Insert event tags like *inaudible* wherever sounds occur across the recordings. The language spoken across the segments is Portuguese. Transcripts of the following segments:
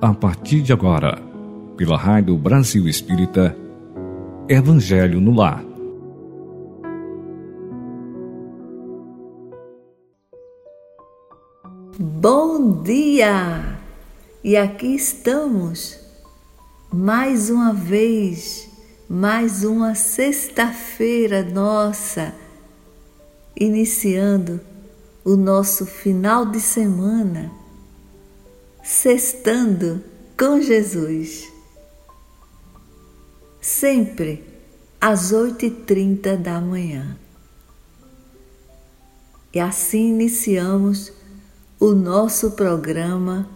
a partir de agora, pela Rádio Brasil Espírita, Evangelho no Lar. Bom dia! E aqui estamos, mais uma vez, mais uma sexta-feira nossa, iniciando o nosso final de semana Sextando com Jesus. Sempre às oito e trinta da manhã. E assim iniciamos o nosso programa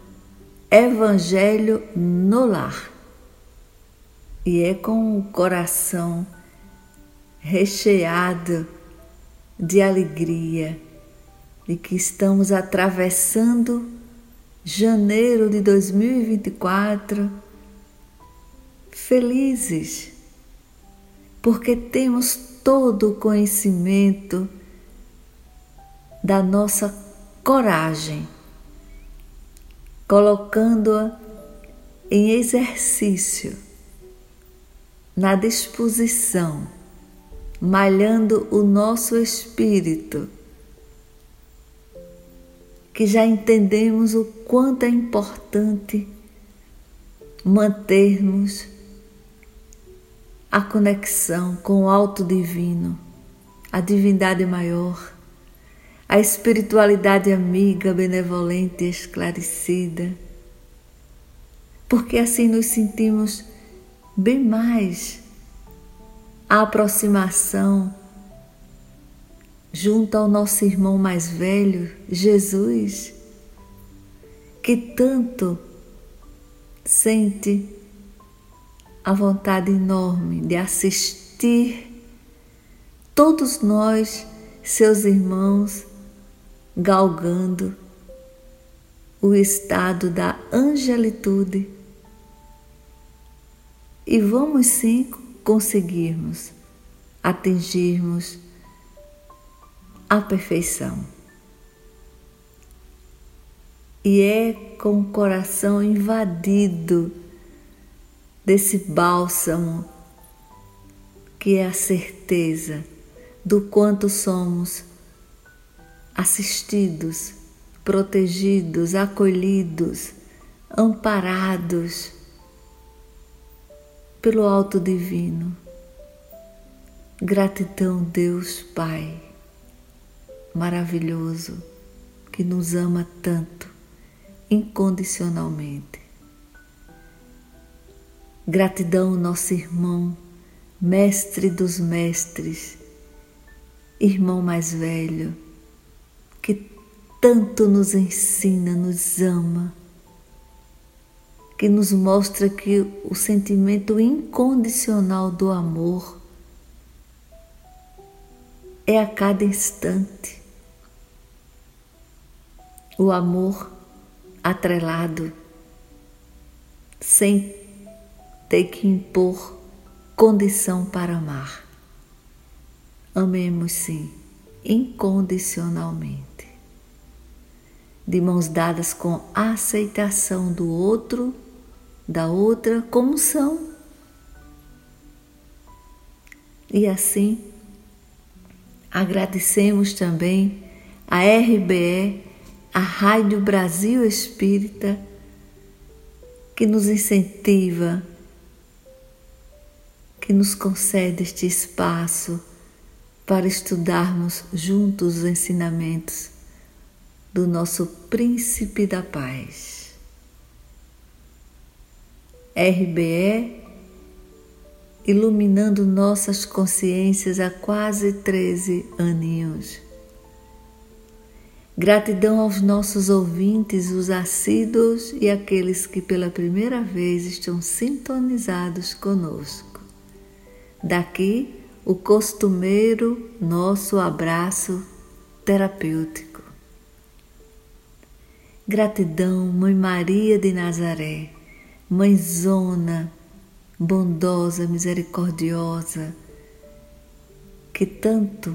Evangelho no Lar. E é com o coração recheado de alegria de que estamos atravessando janeiro de 2024, felizes, porque temos todo o conhecimento da nossa coragem, colocando-a em exercício, na disposição, malhando o nosso espírito que já entendemos o quanto é importante mantermos a conexão com o alto divino, a divindade maior, a espiritualidade amiga, benevolente e esclarecida, porque assim nos sentimos bem mais a aproximação junto ao nosso irmão mais velho, Jesus, que tanto sente a vontade enorme de assistir todos nós, seus irmãos, galgando o estado da angelitude. E vamos sim conseguirmos atingirmos a perfeição. E é com o coração invadido desse bálsamo que é a certeza do quanto somos assistidos, protegidos, acolhidos, amparados pelo alto divino. Gratidão, Deus Pai maravilhoso que nos ama tanto, incondicionalmente. Gratidão, nosso irmão, mestre dos mestres, irmão mais velho, que tanto nos ensina, nos ama, que nos mostra que o sentimento incondicional do amor é a cada instante o amor atrelado, sem ter que impor condição para amar. Amemos sim, incondicionalmente, de mãos dadas com a aceitação do outro, da outra, como são. E assim, agradecemos também a RBE a Rádio Brasil Espírita, que nos incentiva, que nos concede este espaço para estudarmos juntos os ensinamentos do nosso Príncipe da Paz. RBE iluminando nossas consciências há quase 13 aninhos. Gratidão aos nossos ouvintes, os assíduos e aqueles que pela primeira vez estão sintonizados conosco. Daqui o costumeiro nosso abraço terapêutico. Gratidão, Mãe Maria de Nazaré, Mãezona, bondosa, misericordiosa, que tanto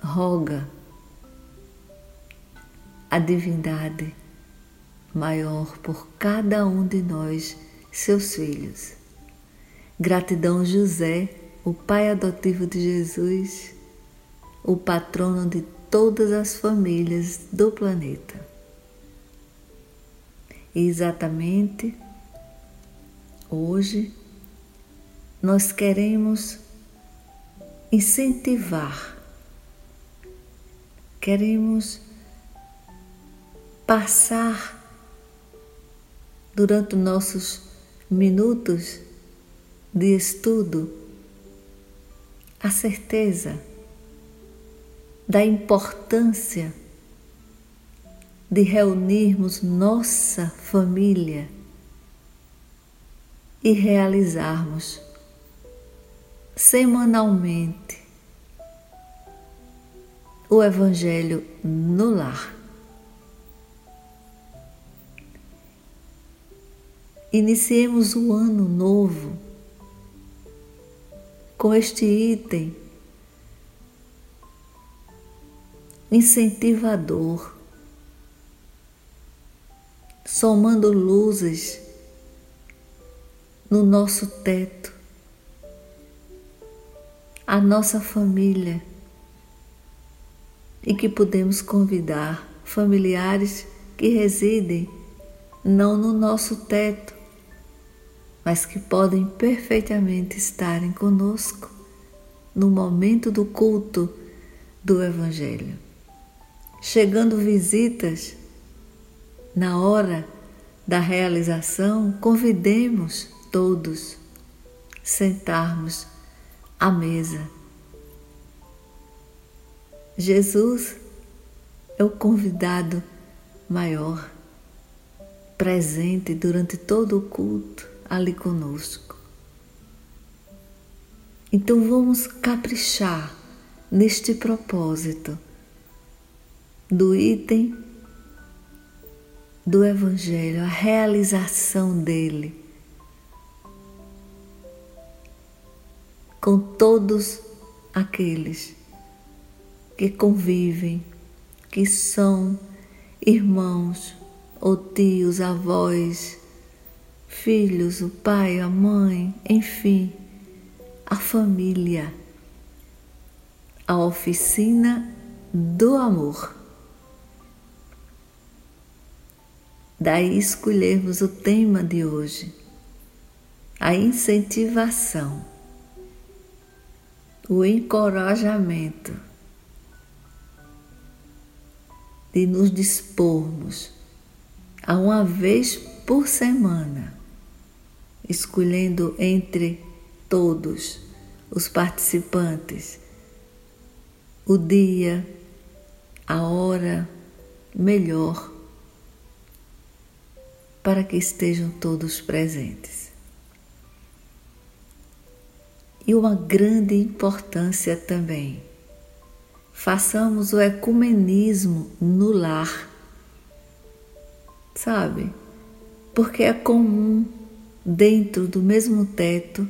roga a divindade maior por cada um de nós, seus filhos. Gratidão, José, o pai adotivo de Jesus, o patrono de todas as famílias do planeta. E exatamente hoje nós queremos incentivar, queremos passar durante nossos minutos de estudo a certeza da importância de reunirmos nossa família e realizarmos semanalmente o Evangelho no lar. Iniciemos o ano novo com este item incentivador, somando luzes no nosso teto, a nossa família e que podemos convidar familiares que residem não no nosso teto, mas que podem perfeitamente estarem conosco no momento do culto do Evangelho. Chegando visitas, na hora da realização, convidemos todos sentarmos à mesa. Jesus é o convidado maior, presente durante todo o culto ali conosco. Então vamos caprichar neste propósito do item do Evangelho, a realização dele com todos aqueles que convivem, que são irmãos ou tios, avós, filhos, o pai, a mãe, enfim, a família, a oficina do amor. Daí escolhermos o tema de hoje, a incentivação, o encorajamento de nos dispormos a uma vez por semana escolhendo entre todos os participantes o dia, a hora melhor para que estejam todos presentes. E uma grande importância também. Façamos o ecumenismo no lar. Sabe? Porque é comum dentro do mesmo teto,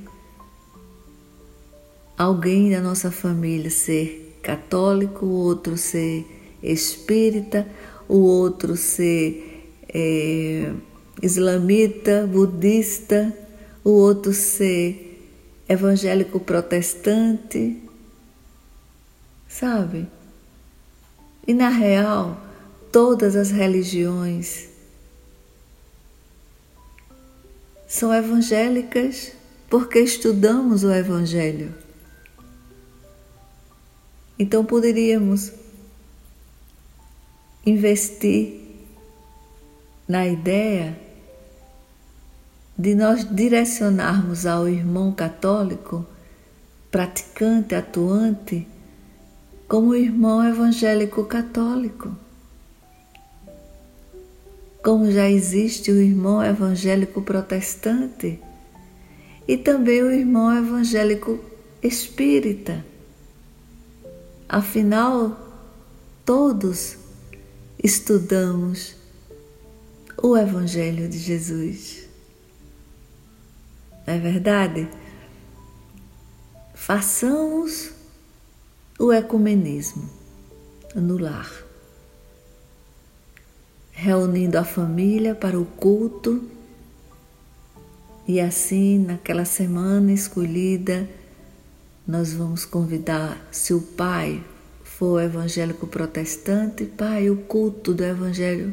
alguém da nossa família ser católico, o outro ser espírita, o outro ser é, islamita, budista, o outro ser evangélico protestante, sabe? E na real, todas as religiões são evangélicas porque estudamos o Evangelho. Então poderíamos investir na ideia de nós direcionarmos ao irmão católico, praticante, atuante, como irmão evangélico católico como já existe o irmão evangélico protestante e também o irmão evangélico espírita. Afinal, todos estudamos o Evangelho de Jesus. Não é verdade? Façamos o ecumenismo no lar reunindo a família para o culto. E assim, naquela semana escolhida, nós vamos convidar, se o pai for evangélico protestante, pai, o culto do evangelho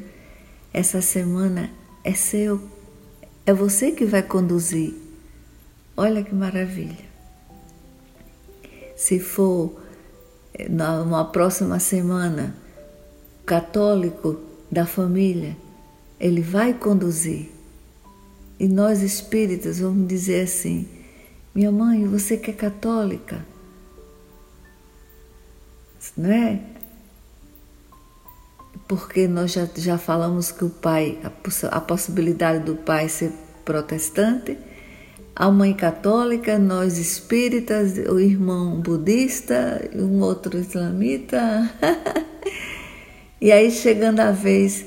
essa semana é seu, é você que vai conduzir. Olha que maravilha. Se for eh, numa próxima semana, católico da família, ele vai conduzir. E nós espíritas vamos dizer assim: minha mãe, você que é católica, não é? Porque nós já, já falamos que o pai, a, a possibilidade do pai ser protestante, a mãe católica, nós espíritas, o irmão budista, um outro islamita. *laughs* e aí chegando a vez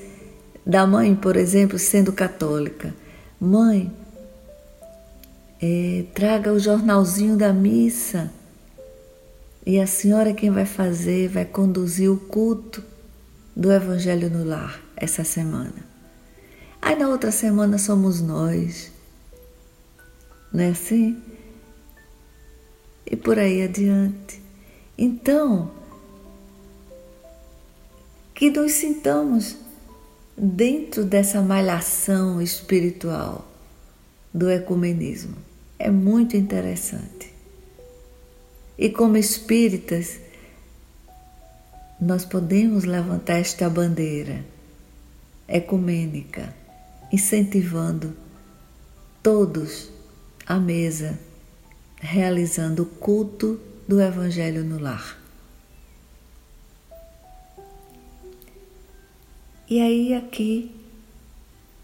da mãe, por exemplo, sendo católica. Mãe, é, traga o jornalzinho da missa. E a senhora quem vai fazer, vai conduzir o culto do Evangelho no Lar essa semana. Aí na outra semana somos nós. Não é assim? E por aí adiante. Então, que nos sintamos dentro dessa malhação espiritual do ecumenismo. É muito interessante. E como espíritas, nós podemos levantar esta bandeira ecumênica, incentivando todos à mesa, realizando o culto do Evangelho no lar. E aí, aqui,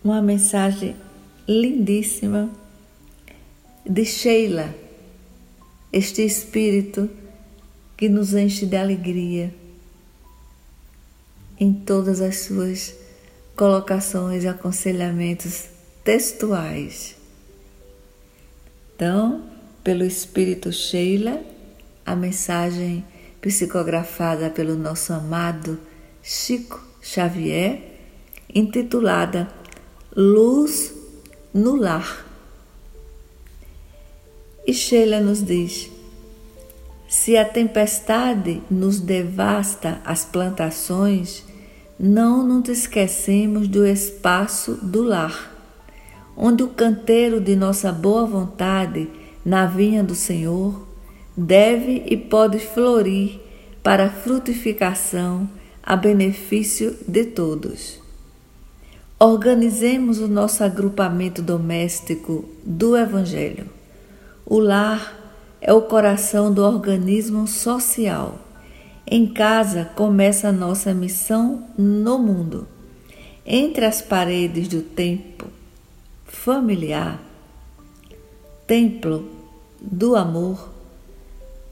uma mensagem lindíssima de Sheila, este espírito que nos enche de alegria em todas as suas colocações e aconselhamentos textuais. Então, pelo espírito Sheila, a mensagem psicografada pelo nosso amado Chico Xavier, intitulada Luz no Lar. E Sheila nos diz: se a tempestade nos devasta as plantações, não nos esquecemos do espaço do lar, onde o canteiro de nossa boa vontade na vinha do Senhor deve e pode florir para frutificação a benefício de todos. Organizemos o nosso agrupamento doméstico do Evangelho. O lar é o coração do organismo social. Em casa começa a nossa missão no mundo. Entre as paredes do tempo familiar, templo do amor,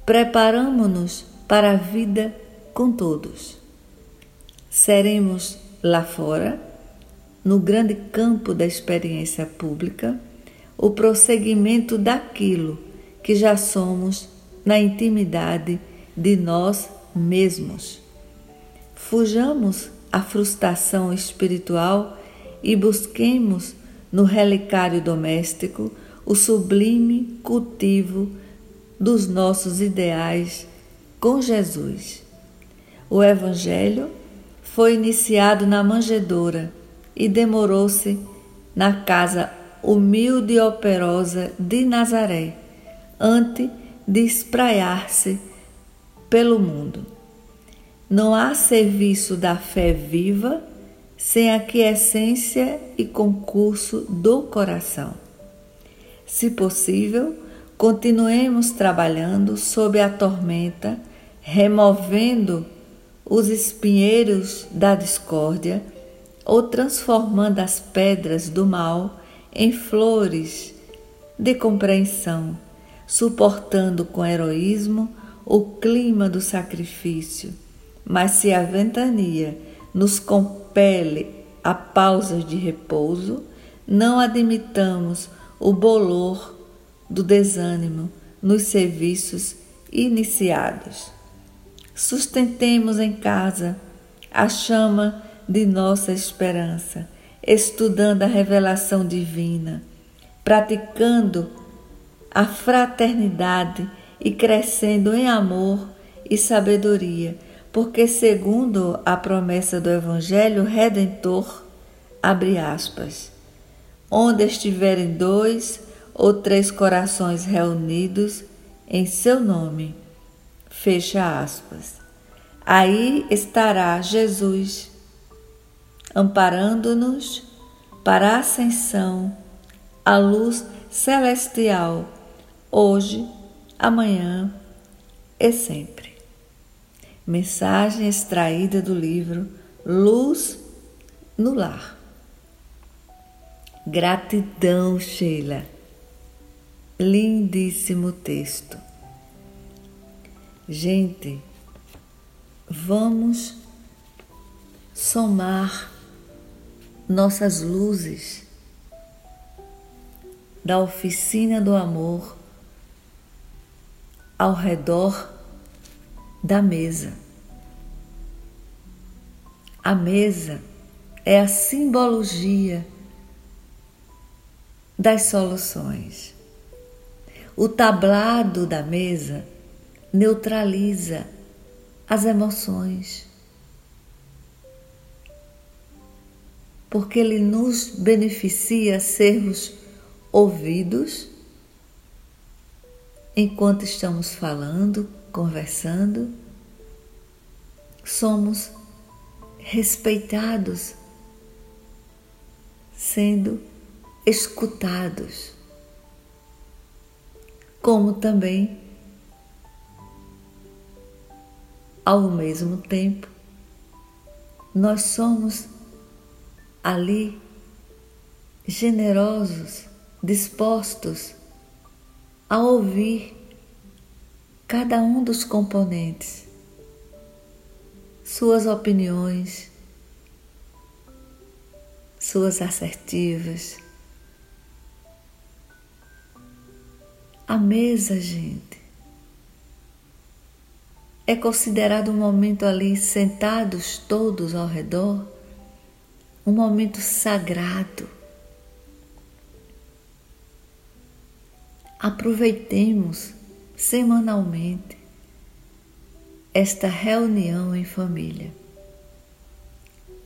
preparamos-nos para a vida com todos seremos lá fora, no grande campo da experiência pública, o prosseguimento daquilo que já somos na intimidade de nós mesmos. Fujamos a frustração espiritual e busquemos no relicário doméstico o sublime cultivo dos nossos ideais com Jesus. O Evangelho foi iniciado na manjedoura e demorou-se na casa humilde e operosa de Nazaré, antes de espraiar-se pelo mundo. Não há serviço da fé viva sem a quiescência e concurso do coração. Se possível, continuemos trabalhando sob a tormenta, removendo os espinheiros da discórdia ou transformando as pedras do mal em flores de compreensão, suportando com heroísmo o clima do sacrifício. Mas se a ventania nos compele a pausas de repouso, não admitamos o bolor do desânimo nos serviços iniciados sustentemos em casa a chama de nossa esperança, estudando a revelação divina, praticando a fraternidade e crescendo em amor e sabedoria, porque, segundo a promessa do Evangelho Redentor, abre aspas, onde estiverem dois ou três corações reunidos em seu nome, fecha aspas. Aí estará Jesus, amparando-nos para a ascensão, a luz celestial, hoje, amanhã e sempre. Mensagem extraída do livro Luz no Lar. Gratidão, Sheila. Lindíssimo texto. Gente, vamos somar nossas luzes da oficina do amor ao redor da mesa. A mesa é a simbologia das soluções. O tablado da mesa neutraliza as emoções, porque ele nos beneficia sermos ouvidos enquanto estamos falando, conversando, somos respeitados, sendo escutados, como também ao mesmo tempo, nós somos ali generosos, dispostos a ouvir cada um dos componentes, suas opiniões, suas assertivas. A mesa, gente, é considerado um momento ali sentados todos ao redor, um momento sagrado. Aproveitemos semanalmente esta reunião em família.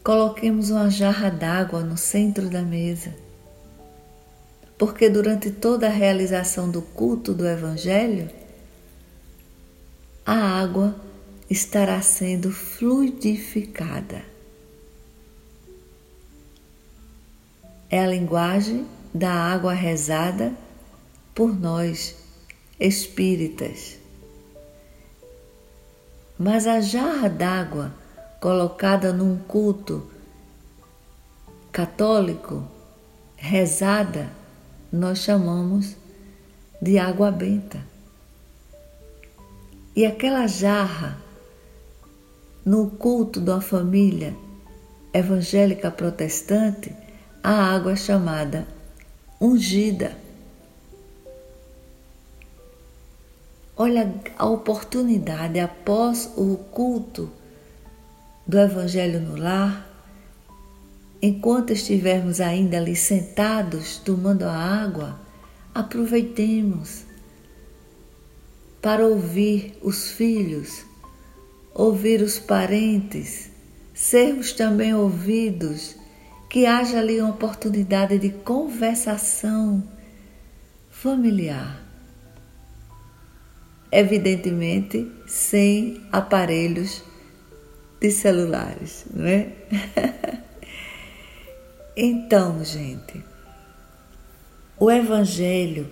Coloquemos uma jarra d'água no centro da mesa, porque durante toda a realização do culto do Evangelho, a água estará sendo fluidificada. É a linguagem da água rezada por nós, espíritas. Mas a jarra d'água colocada num culto católico, rezada, nós chamamos de água benta. E aquela jarra, no culto da família evangélica protestante, a água é chamada ungida. Olha a oportunidade após o culto do Evangelho no lar, enquanto estivermos ainda ali sentados tomando a água, aproveitemos para ouvir os filhos, ouvir os parentes, sermos também ouvidos, que haja ali uma oportunidade de conversação familiar. Evidentemente, sem aparelhos de celulares, não é? *laughs* então, gente, o Evangelho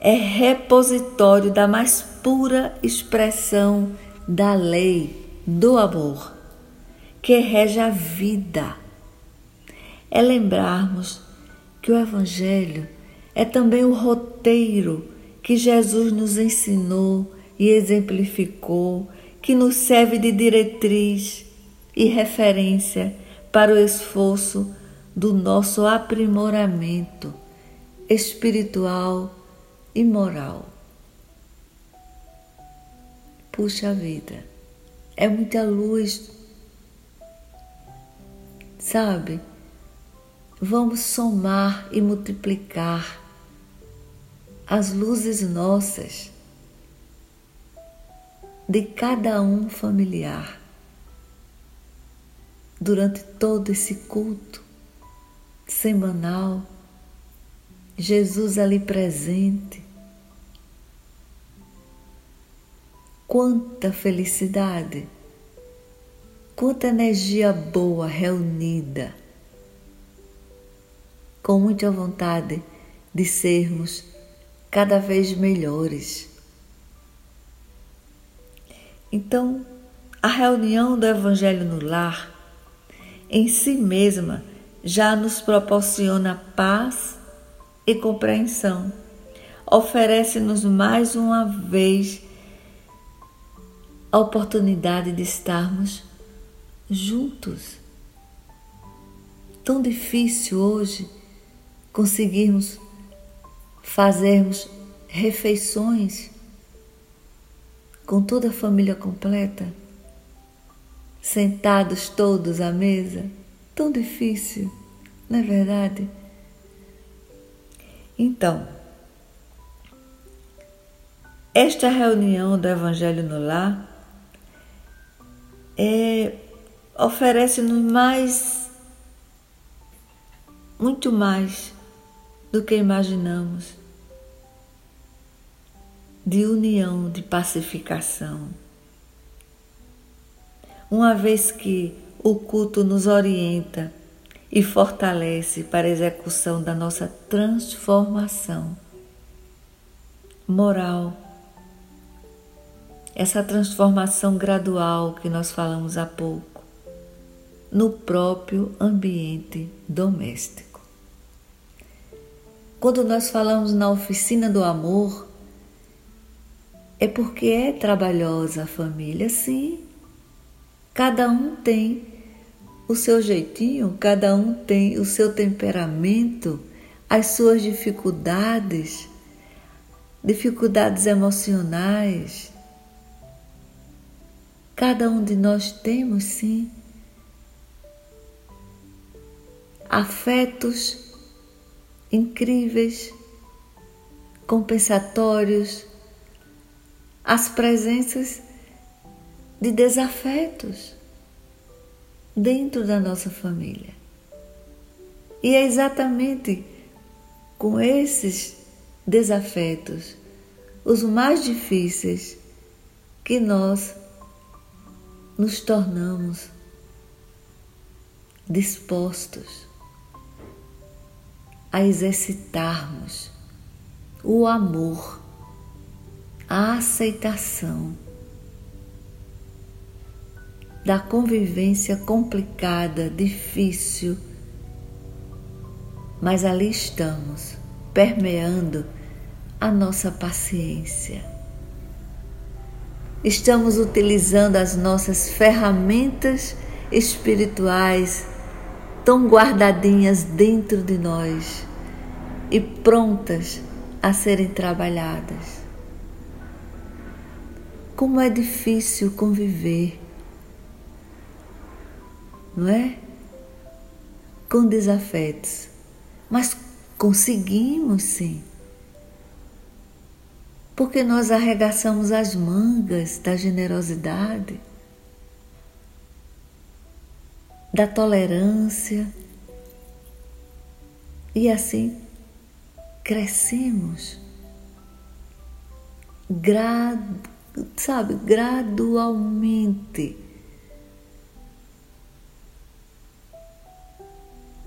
é repositório da mais pura expressão da lei do amor, que rege a vida. É lembrarmos que o Evangelho é também o roteiro que Jesus nos ensinou e exemplificou, que nos serve de diretriz e referência para o esforço do nosso aprimoramento espiritual e moral. Puxa vida, é muita luz sabe? Vamos somar e multiplicar as luzes nossas de cada um familiar durante todo esse culto semanal, Jesus ali presente. Quanta felicidade, quanta energia boa reunida, com muita vontade de sermos cada vez melhores então, a reunião do Evangelho no lar, em si mesma, já nos proporciona paz e compreensão. Oferece-nos mais uma vez a oportunidade de estarmos juntos. Tão difícil hoje conseguirmos fazermos refeições com toda a família completa, sentados todos à mesa, tão difícil, não é verdade? Então, esta reunião do Evangelho no Lar é, oferece-nos mais, muito mais do que imaginamos de união, de pacificação. Uma vez que o culto nos orienta e fortalece para a execução da nossa transformação moral, essa transformação gradual que nós falamos há pouco, no próprio ambiente doméstico. Quando nós falamos na oficina do amor, é porque é trabalhosa a família, sim. Cada um tem o seu jeitinho, cada um tem o seu temperamento, as suas dificuldades, dificuldades emocionais. Cada um de nós temos, sim, afetos incríveis, compensatórios as presenças de desafetos dentro da nossa família. E é exatamente com esses desafetos, os mais difíceis, que nós nos tornamos dispostos a exercitarmos o amor a aceitação da convivência complicada, difícil, mas ali estamos, permeando a nossa paciência. Estamos utilizando as nossas ferramentas espirituais tão guardadinhas dentro de nós e prontas a serem trabalhadas. Como é difícil conviver, não é? Com desafetos, mas conseguimos sim. Porque nós arregaçamos as mangas da generosidade, da tolerância, e assim crescemos grado sabe, gradualmente.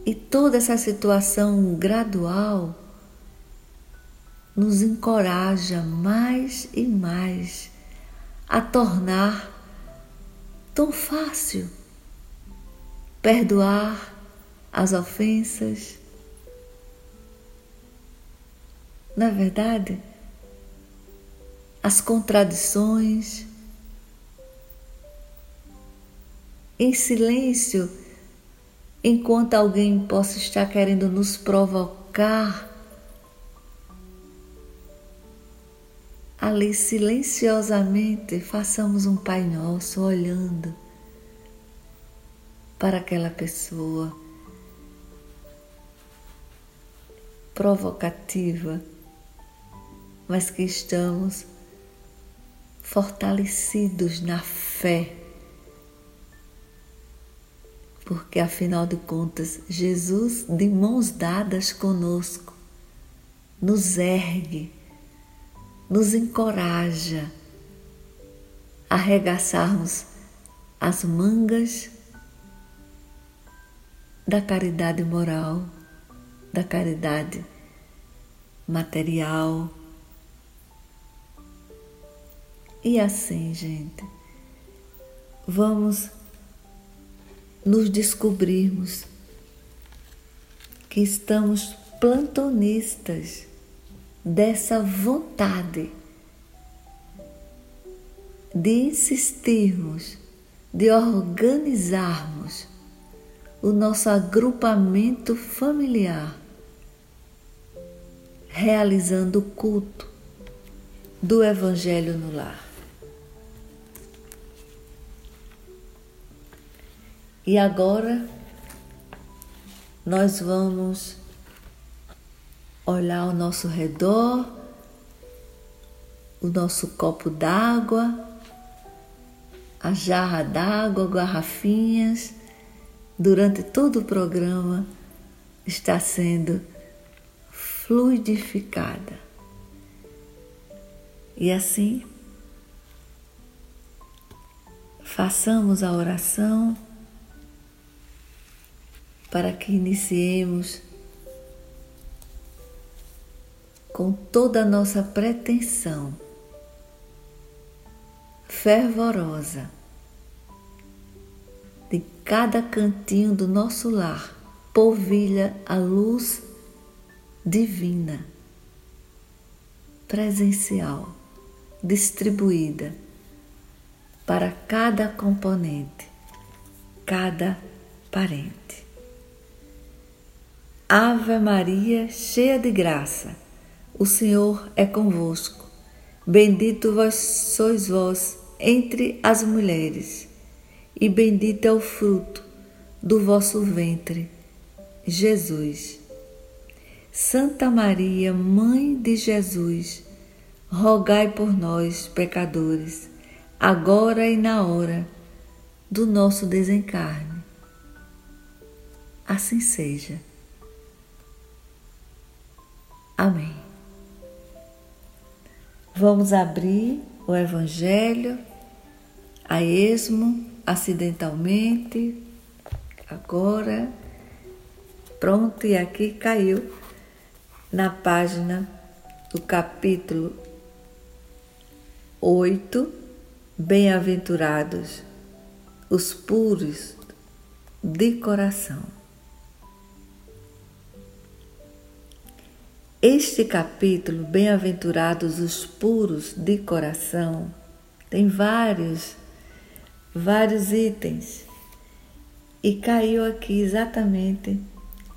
E toda essa situação gradual nos encoraja mais e mais a tornar tão fácil perdoar as ofensas. Na é verdade, as contradições. Em silêncio, enquanto alguém possa estar querendo nos provocar, ali silenciosamente façamos um Pai Nosso olhando para aquela pessoa provocativa, mas que estamos fortalecidos na fé. Porque afinal de contas, Jesus, de mãos dadas conosco, nos ergue, nos encoraja a arregaçarmos as mangas da caridade moral, da caridade material. E assim, gente, vamos nos descobrirmos que estamos plantonistas dessa vontade de insistirmos, de organizarmos o nosso agrupamento familiar, realizando o culto do Evangelho no lar. E agora nós vamos olhar ao nosso redor, o nosso copo d'água, a jarra d'água, garrafinhas durante todo o programa está sendo fluidificada. E assim, façamos a oração para que iniciemos com toda a nossa pretensão fervorosa de cada cantinho do nosso lar polvilha a luz divina, presencial, distribuída para cada componente, cada parente. Ave Maria, cheia de graça, o Senhor é convosco. Bendito vós sois vós entre as mulheres e bendito é o fruto do vosso ventre, Jesus. Santa Maria, Mãe de Jesus, rogai por nós, pecadores, agora e na hora do nosso desencarne. Assim seja. Amém. Vamos abrir o Evangelho a esmo acidentalmente, agora, pronto, e aqui caiu na página do capítulo 8, Bem-aventurados os puros de coração. Este capítulo, Bem-aventurados os puros de coração, tem vários vários itens e caiu aqui exatamente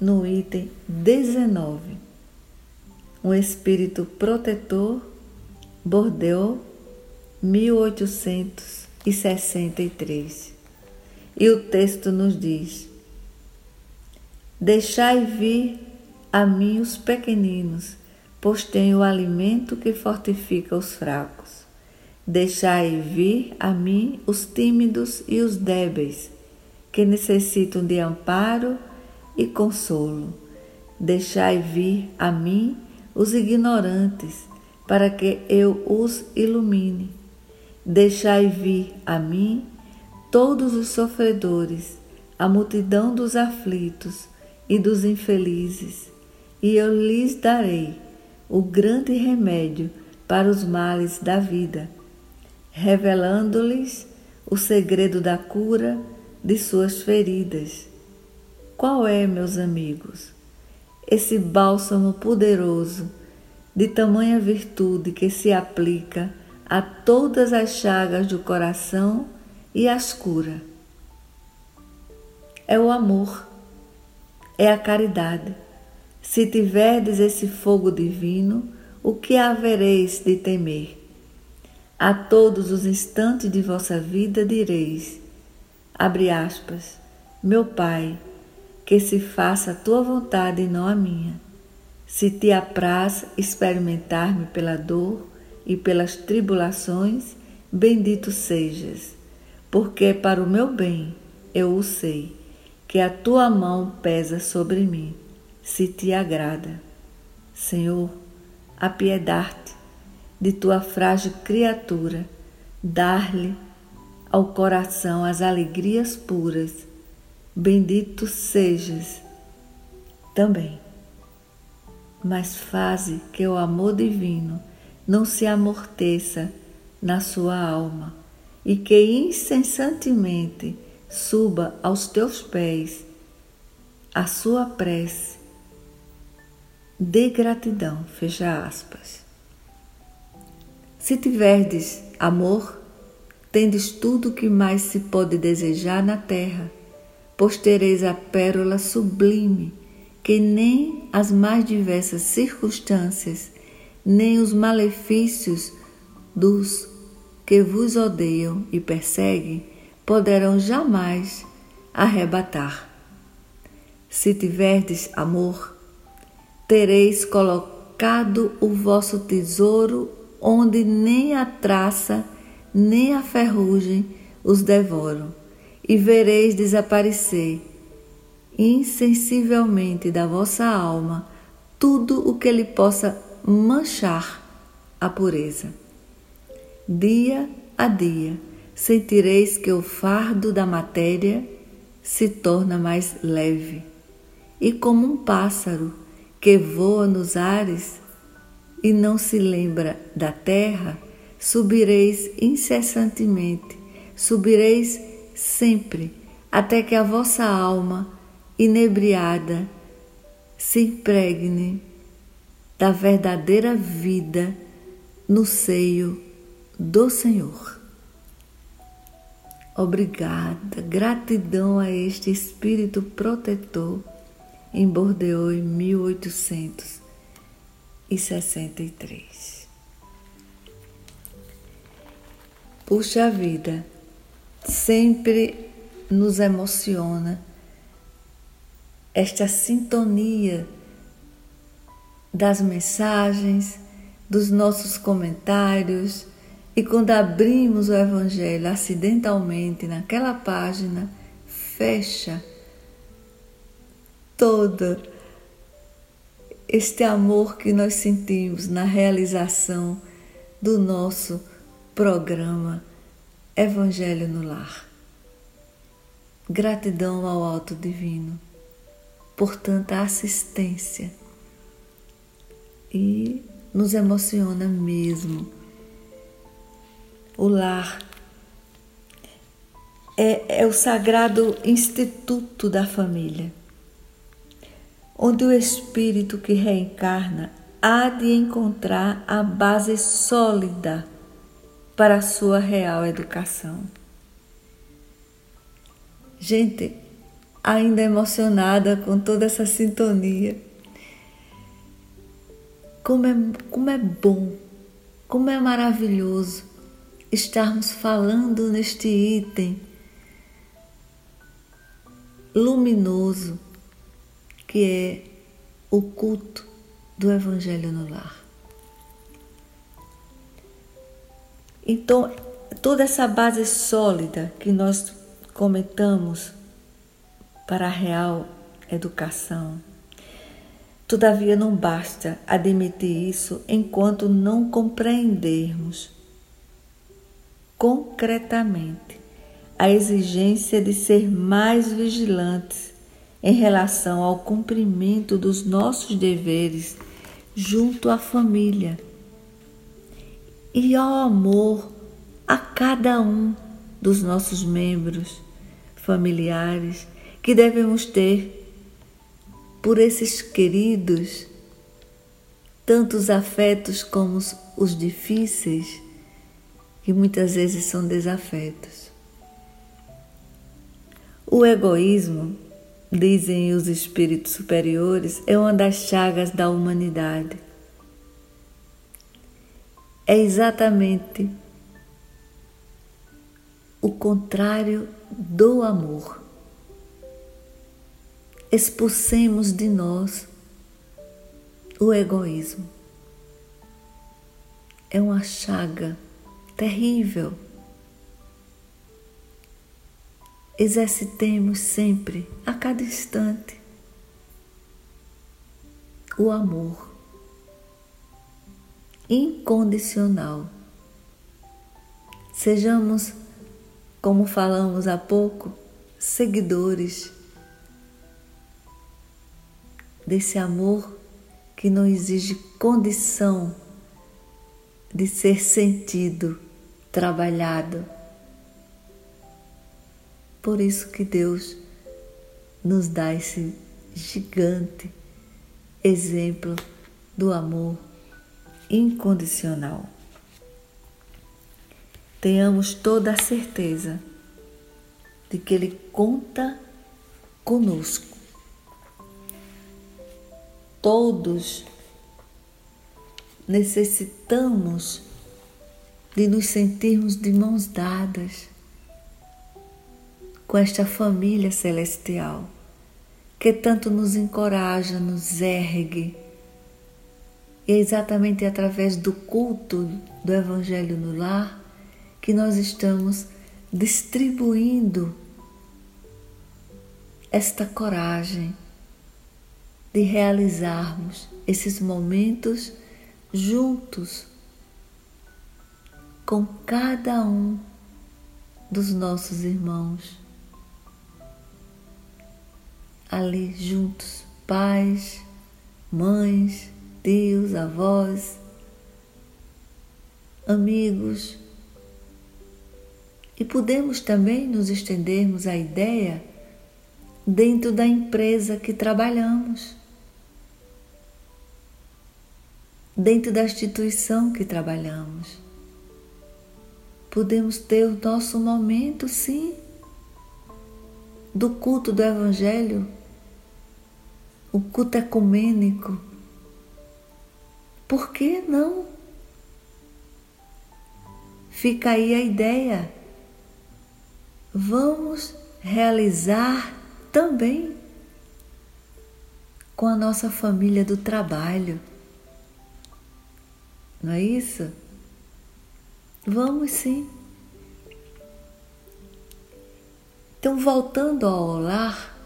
no item 19. Um espírito protetor, Bordeaux, 1863. E o texto nos diz: Deixai vir a mim os pequeninos, pois tenho o alimento que fortifica os fracos. Deixai vir a mim os tímidos e os débeis, que necessitam de amparo e consolo. Deixai vir a mim os ignorantes, para que eu os ilumine. Deixai vir a mim todos os sofredores, a multidão dos aflitos e dos infelizes, e eu lhes darei o grande remédio para os males da vida revelando-lhes o segredo da cura de suas feridas. Qual é, meus amigos, esse bálsamo poderoso de tamanha virtude que se aplica a todas as chagas do coração e as cura? É o amor, é a caridade. Se tiverdes esse fogo divino, o que havereis de temer? A todos os instantes de vossa vida direis, abre aspas, Meu Pai, que se faça a tua vontade e não a minha. Se te apraz experimentar-me pela dor e pelas tribulações, bendito sejas, porque para o meu bem eu o sei, que a tua mão pesa sobre mim, se te agrada. Senhor, apiedar-te de tua frágil criatura, dar-lhe ao coração as alegrias puras bendito sejas também. Mas faze que o amor divino não se amorteça na sua alma e que incessantemente suba aos teus pés a sua prece de gratidão. Fecha aspas. Se tiverdes amor, tendes tudo o que mais se pode desejar na terra pois tereis a pérola sublime, que nem as mais diversas circunstâncias, nem os malefícios dos que vos odeiam e perseguem poderão jamais arrebatar. Se tiverdes amor, tereis colocado o vosso tesouro onde nem a traça nem a ferrugem os devoram e vereis desaparecer insensivelmente da vossa alma tudo o que lhe possa manchar a pureza. Dia a dia sentireis que o fardo da matéria se torna mais leve, e como um pássaro que voa nos ares e não se lembra da terra, subireis incessantemente, subireis sempre, até que a vossa alma, inebriada, se impregne da verdadeira vida no seio do Senhor. Obrigada, gratidão a este Espírito protetor em Bordeaux em 1863. Puxa vida, sempre nos emociona esta sintonia das mensagens, dos nossos comentários e quando abrimos o Evangelho acidentalmente naquela página, fecha todo este amor que nós sentimos na realização do nosso programa Evangelho no Lar. Gratidão ao Alto Divino por tanta assistência e nos emociona mesmo. O lar é, é o sagrado instituto da família, onde o espírito que reencarna há de encontrar a base sólida para a sua real educação. Gente, ainda emocionada com toda essa sintonia. Como é, como é bom, como é maravilhoso estarmos falando neste item luminoso que é o culto do Evangelho no Lar. Então, toda essa base sólida que nós comentamos para a real educação, todavia não basta admitir isso enquanto não compreendermos concretamente a exigência de ser mais vigilantes em relação ao cumprimento dos nossos deveres junto à família e ao amor a cada um dos nossos membros familiares que devemos ter por esses queridos, tanto os afetos como os difíceis, que muitas vezes são desafetos. O egoísmo, dizem os espíritos superiores, é uma das chagas da humanidade é exatamente o contrário do amor. expulsemos de nós o egoísmo. É uma chaga terrível. Exercitemos sempre, a cada instante, o amor incondicional. Sejamos, como falamos há pouco, seguidores desse amor que não exige condição de ser sentido, trabalhado. Por isso que Deus nos dá esse gigante exemplo do amor incondicional. Tenhamos toda a certeza de que Ele conta conosco. Todos necessitamos de nos sentirmos de mãos dadas com esta família celestial que tanto nos encoraja, nos ergue. E é exatamente através do culto do Evangelho no lar que nós estamos distribuindo esta coragem de realizarmos esses momentos juntos com cada um dos nossos irmãos. Ali juntos, pais, mães, tios, avós, amigos. E podemos também nos estendermos à ideia dentro da empresa que trabalhamos. dentro da instituição que trabalhamos. Podemos ter o nosso momento, sim, do culto do Evangelho, o culto ecumênico. Por que não? Fica aí a ideia. Vamos realizar também com a nossa família do trabalho não é isso? Vamos sim. Então, voltando ao lar,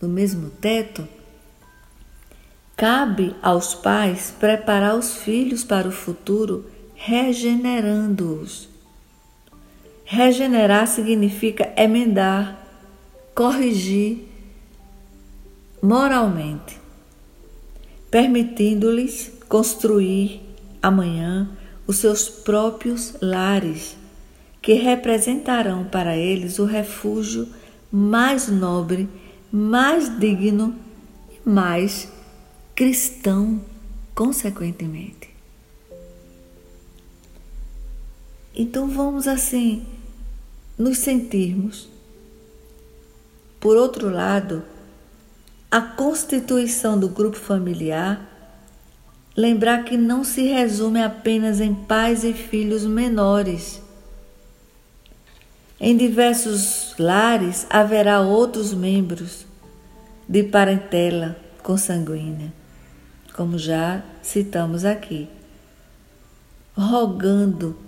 no mesmo teto, cabe aos pais preparar os filhos para o futuro regenerando-os. Regenerar significa emendar, corrigir moralmente, permitindo-lhes construir amanhã os seus próprios lares, que representarão para eles o refúgio mais nobre, mais digno e mais cristão, consequentemente. Então vamos assim nos sentirmos. Por outro lado, a constituição do grupo familiar lembrar que não se resume apenas em pais e filhos menores. Em diversos lares haverá outros membros de parentela consanguínea, como já citamos aqui, rogando,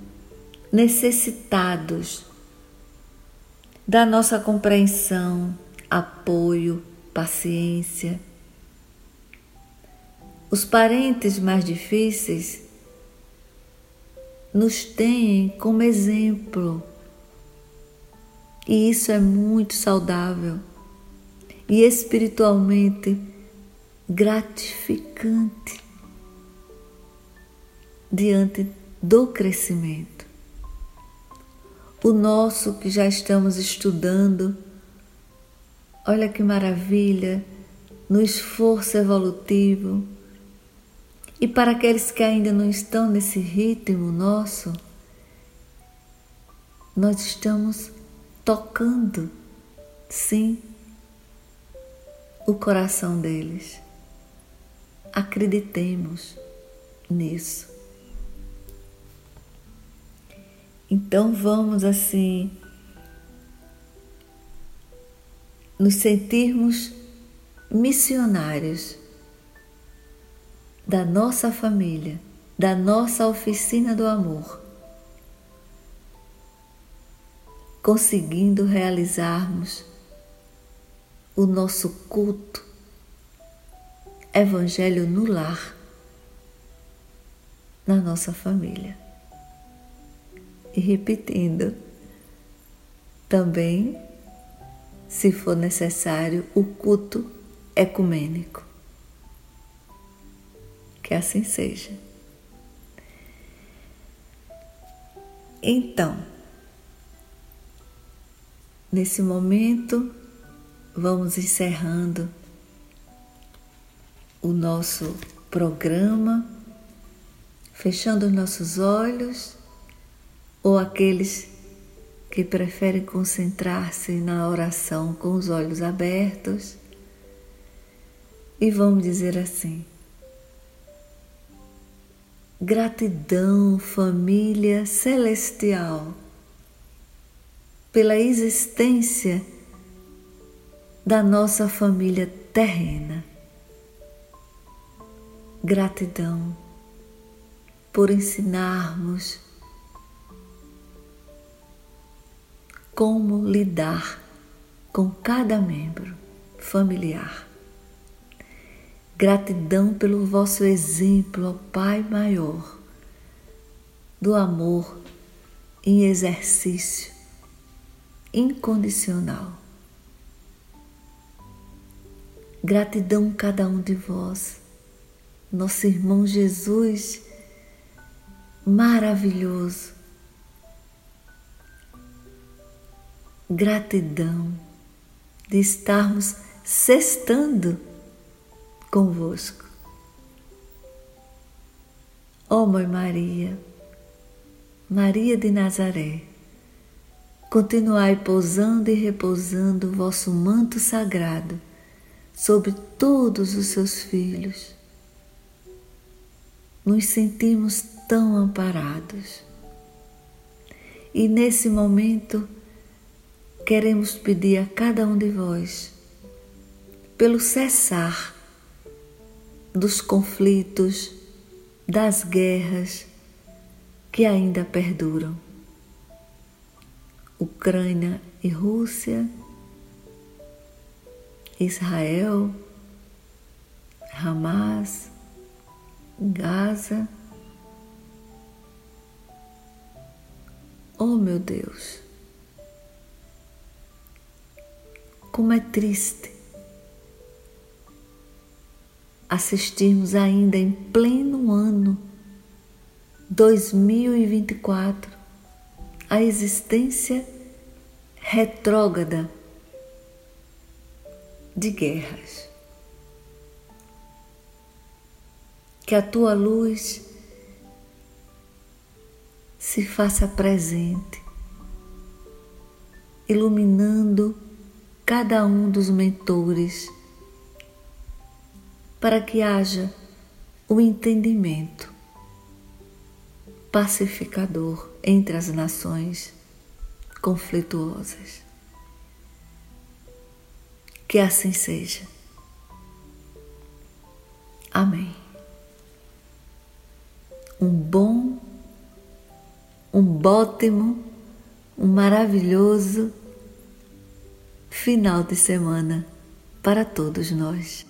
necessitados da nossa compreensão, apoio, paciência os parentes mais difíceis nos têm como exemplo. E isso é muito saudável e espiritualmente gratificante diante do crescimento. O nosso que já estamos estudando, olha que maravilha, no esforço evolutivo e para aqueles que ainda não estão nesse ritmo nosso, nós estamos tocando, sim, o coração deles. Acreditemos nisso. Então vamos assim nos sentirmos missionários da nossa família, da nossa oficina do amor, conseguindo realizarmos o nosso culto, Evangelho no lar, na nossa família. E repetindo, também, se for necessário, o culto ecumênico. Que assim seja. Então, nesse momento, vamos encerrando o nosso programa, fechando os nossos olhos, ou aqueles que preferem concentrar-se na oração com os olhos abertos, e vamos dizer assim: Gratidão, família celestial, pela existência da nossa família terrena. Gratidão por ensinarmos como lidar com cada membro familiar. Gratidão pelo vosso exemplo, ó Pai maior, do amor em exercício incondicional. Gratidão cada um de vós, nosso irmão Jesus, maravilhoso. Gratidão de estarmos sextando convosco. Ó oh, Mãe Maria, Maria de Nazaré, continuai pousando e repousando o vosso manto sagrado sobre todos os seus filhos. Nos sentimos tão amparados. E nesse momento, queremos pedir a cada um de vós pelo cessar dos conflitos, das guerras que ainda perduram. Ucrânia e Rússia Israel, Hamas, Gaza. Oh meu Deus, como é triste assistirmos ainda em pleno ano 2024 a existência retrógrada de guerras. Que a tua luz se faça presente, iluminando cada um dos mentores, para que haja o entendimento pacificador entre as nações conflituosas. Que assim seja. Amém. Um bom, um ótimo, um maravilhoso final de semana para todos nós.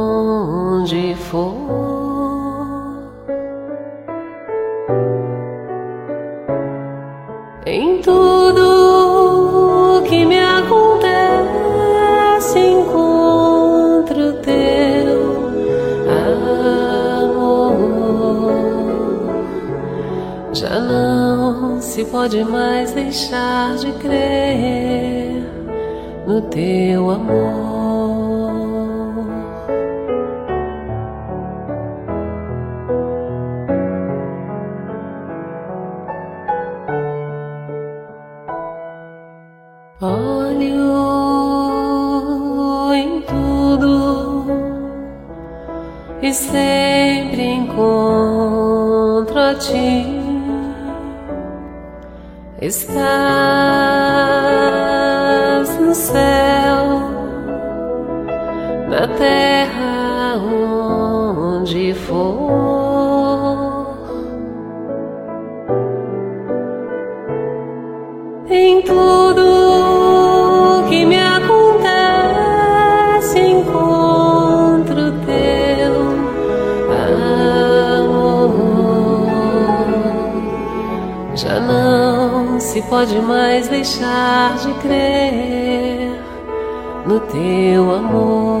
se pode mais deixar de crer no teu amor. está. se pode mais deixar de crer no teu amor.